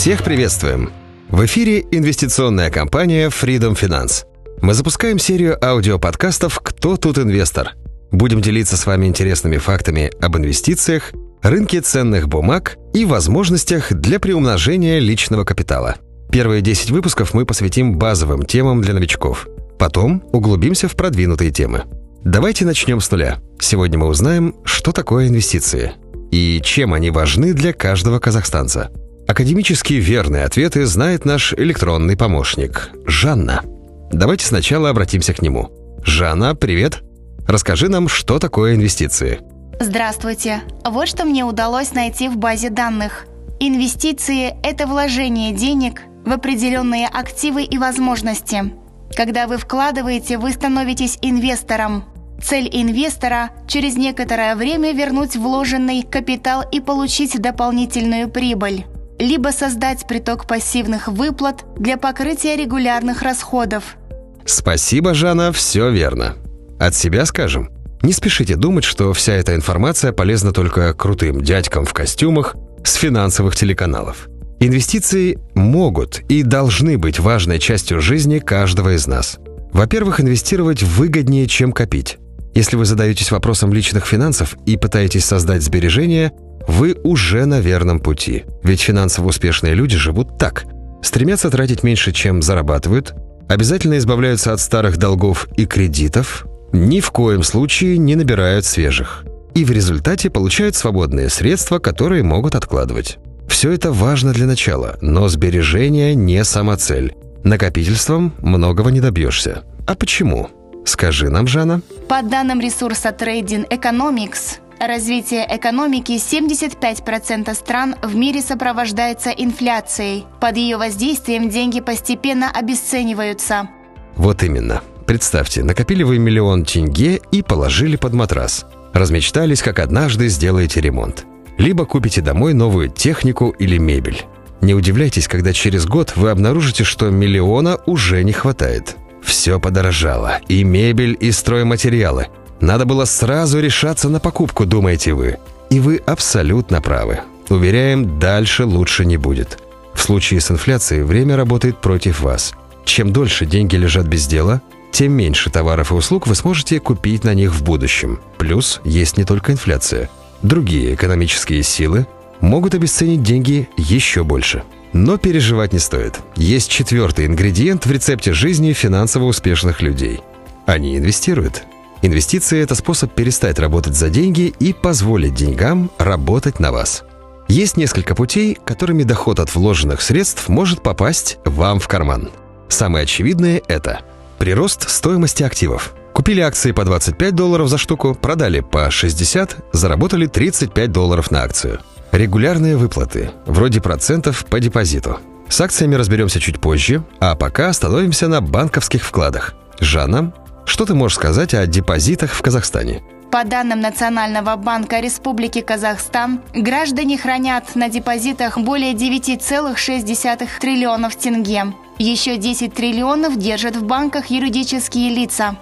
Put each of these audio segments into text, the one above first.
Всех приветствуем! В эфире инвестиционная компания Freedom Finance. Мы запускаем серию аудиоподкастов «Кто тут инвестор?». Будем делиться с вами интересными фактами об инвестициях, рынке ценных бумаг и возможностях для приумножения личного капитала. Первые 10 выпусков мы посвятим базовым темам для новичков. Потом углубимся в продвинутые темы. Давайте начнем с нуля. Сегодня мы узнаем, что такое инвестиции и чем они важны для каждого казахстанца. Академически верные ответы знает наш электронный помощник Жанна. Давайте сначала обратимся к нему. Жанна, привет! Расскажи нам, что такое инвестиции. Здравствуйте. Вот что мне удалось найти в базе данных. Инвестиции – это вложение денег в определенные активы и возможности. Когда вы вкладываете, вы становитесь инвестором. Цель инвестора – через некоторое время вернуть вложенный капитал и получить дополнительную прибыль либо создать приток пассивных выплат для покрытия регулярных расходов. Спасибо, Жанна, все верно. От себя скажем. Не спешите думать, что вся эта информация полезна только крутым дядькам в костюмах с финансовых телеканалов. Инвестиции могут и должны быть важной частью жизни каждого из нас. Во-первых, инвестировать выгоднее, чем копить. Если вы задаетесь вопросом личных финансов и пытаетесь создать сбережения, вы уже на верном пути. Ведь финансово успешные люди живут так. Стремятся тратить меньше, чем зарабатывают, обязательно избавляются от старых долгов и кредитов, ни в коем случае не набирают свежих. И в результате получают свободные средства, которые могут откладывать. Все это важно для начала, но сбережение не самоцель. Накопительством многого не добьешься. А почему? Скажи нам, Жанна. По данным ресурса Trading Economics, развитие экономики 75% стран в мире сопровождается инфляцией. Под ее воздействием деньги постепенно обесцениваются. Вот именно. Представьте, накопили вы миллион тенге и положили под матрас. Размечтались, как однажды сделаете ремонт. Либо купите домой новую технику или мебель. Не удивляйтесь, когда через год вы обнаружите, что миллиона уже не хватает. Все подорожало. И мебель, и стройматериалы – надо было сразу решаться на покупку, думаете вы. И вы абсолютно правы. Уверяем, дальше лучше не будет. В случае с инфляцией время работает против вас. Чем дольше деньги лежат без дела, тем меньше товаров и услуг вы сможете купить на них в будущем. Плюс есть не только инфляция. Другие экономические силы могут обесценить деньги еще больше. Но переживать не стоит. Есть четвертый ингредиент в рецепте жизни финансово успешных людей. Они инвестируют. Инвестиции – это способ перестать работать за деньги и позволить деньгам работать на вас. Есть несколько путей, которыми доход от вложенных средств может попасть вам в карман. Самые очевидные – это прирост стоимости активов. Купили акции по 25 долларов за штуку, продали по 60, заработали 35 долларов на акцию. Регулярные выплаты, вроде процентов по депозиту. С акциями разберемся чуть позже, а пока остановимся на банковских вкладах. Жанна, что ты можешь сказать о депозитах в Казахстане? По данным Национального банка Республики Казахстан, граждане хранят на депозитах более 9,6 триллионов тенге. Еще 10 триллионов держат в банках юридические лица.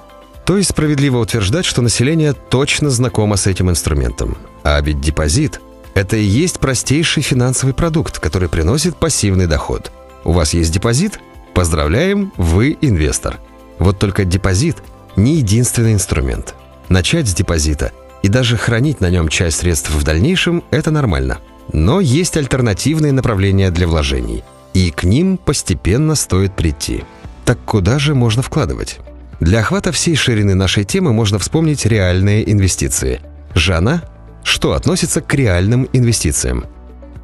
То есть справедливо утверждать, что население точно знакомо с этим инструментом. А ведь депозит – это и есть простейший финансовый продукт, который приносит пассивный доход. У вас есть депозит? Поздравляем, вы инвестор. Вот только депозит – не единственный инструмент. Начать с депозита и даже хранить на нем часть средств в дальнейшем – это нормально. Но есть альтернативные направления для вложений, и к ним постепенно стоит прийти. Так куда же можно вкладывать? Для охвата всей ширины нашей темы можно вспомнить реальные инвестиции. Жанна, что относится к реальным инвестициям?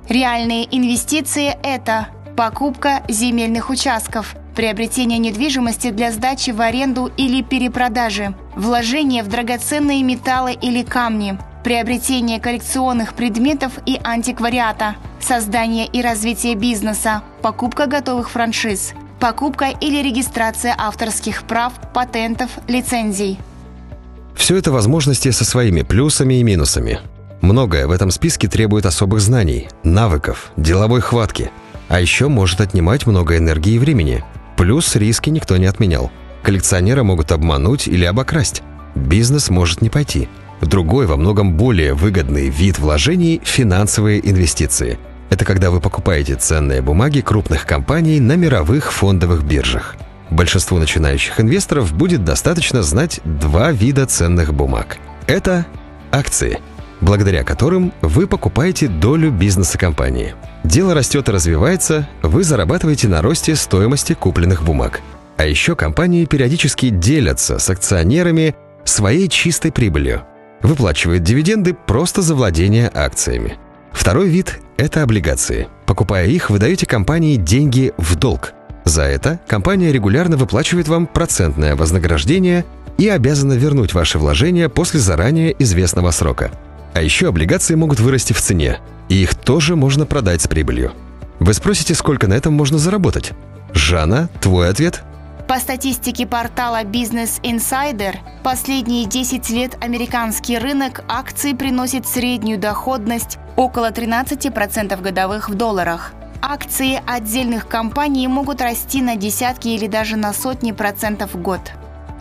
Реальные инвестиции – это покупка земельных участков – приобретение недвижимости для сдачи в аренду или перепродажи, вложение в драгоценные металлы или камни, приобретение коллекционных предметов и антиквариата, создание и развитие бизнеса, покупка готовых франшиз, покупка или регистрация авторских прав, патентов, лицензий. Все это возможности со своими плюсами и минусами. Многое в этом списке требует особых знаний, навыков, деловой хватки, а еще может отнимать много энергии и времени – Плюс риски никто не отменял. Коллекционера могут обмануть или обокрасть. Бизнес может не пойти. Другой, во многом более выгодный вид вложений – финансовые инвестиции. Это когда вы покупаете ценные бумаги крупных компаний на мировых фондовых биржах. Большинству начинающих инвесторов будет достаточно знать два вида ценных бумаг. Это акции, благодаря которым вы покупаете долю бизнеса компании. Дело растет и развивается, вы зарабатываете на росте стоимости купленных бумаг. А еще компании периодически делятся с акционерами своей чистой прибылью. Выплачивают дивиденды просто за владение акциями. Второй вид – это облигации. Покупая их, вы даете компании деньги в долг – за это компания регулярно выплачивает вам процентное вознаграждение и обязана вернуть ваши вложения после заранее известного срока. А еще облигации могут вырасти в цене, и их тоже можно продать с прибылью. Вы спросите, сколько на этом можно заработать? Жанна, твой ответ? По статистике портала Business Insider, последние 10 лет американский рынок акций приносит среднюю доходность около 13% годовых в долларах – акции отдельных компаний могут расти на десятки или даже на сотни процентов в год.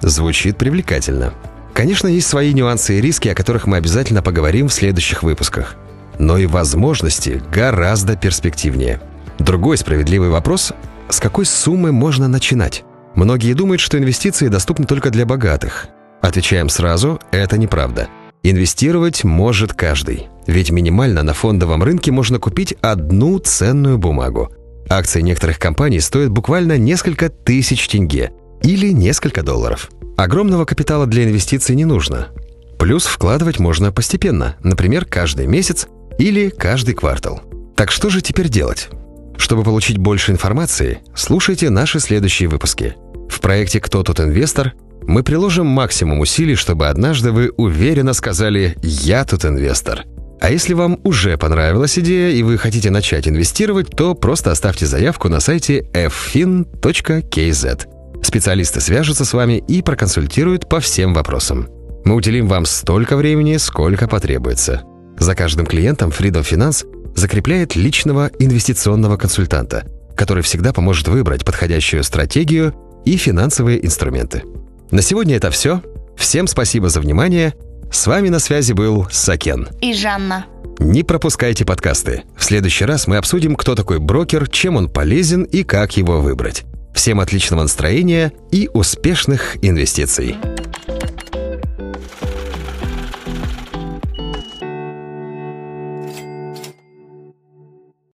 Звучит привлекательно. Конечно, есть свои нюансы и риски, о которых мы обязательно поговорим в следующих выпусках. Но и возможности гораздо перспективнее. Другой справедливый вопрос – с какой суммы можно начинать? Многие думают, что инвестиции доступны только для богатых. Отвечаем сразу – это неправда – Инвестировать может каждый, ведь минимально на фондовом рынке можно купить одну ценную бумагу. Акции некоторых компаний стоят буквально несколько тысяч тенге или несколько долларов. Огромного капитала для инвестиций не нужно. Плюс вкладывать можно постепенно, например, каждый месяц или каждый квартал. Так что же теперь делать? Чтобы получить больше информации, слушайте наши следующие выпуски. В проекте «Кто тут инвестор» Мы приложим максимум усилий, чтобы однажды вы уверенно сказали «Я тут инвестор». А если вам уже понравилась идея и вы хотите начать инвестировать, то просто оставьте заявку на сайте ffin.kz. Специалисты свяжутся с вами и проконсультируют по всем вопросам. Мы уделим вам столько времени, сколько потребуется. За каждым клиентом Freedom Finance закрепляет личного инвестиционного консультанта, который всегда поможет выбрать подходящую стратегию и финансовые инструменты. На сегодня это все. Всем спасибо за внимание. С вами на связи был Сакен. И Жанна. Не пропускайте подкасты. В следующий раз мы обсудим, кто такой брокер, чем он полезен и как его выбрать. Всем отличного настроения и успешных инвестиций.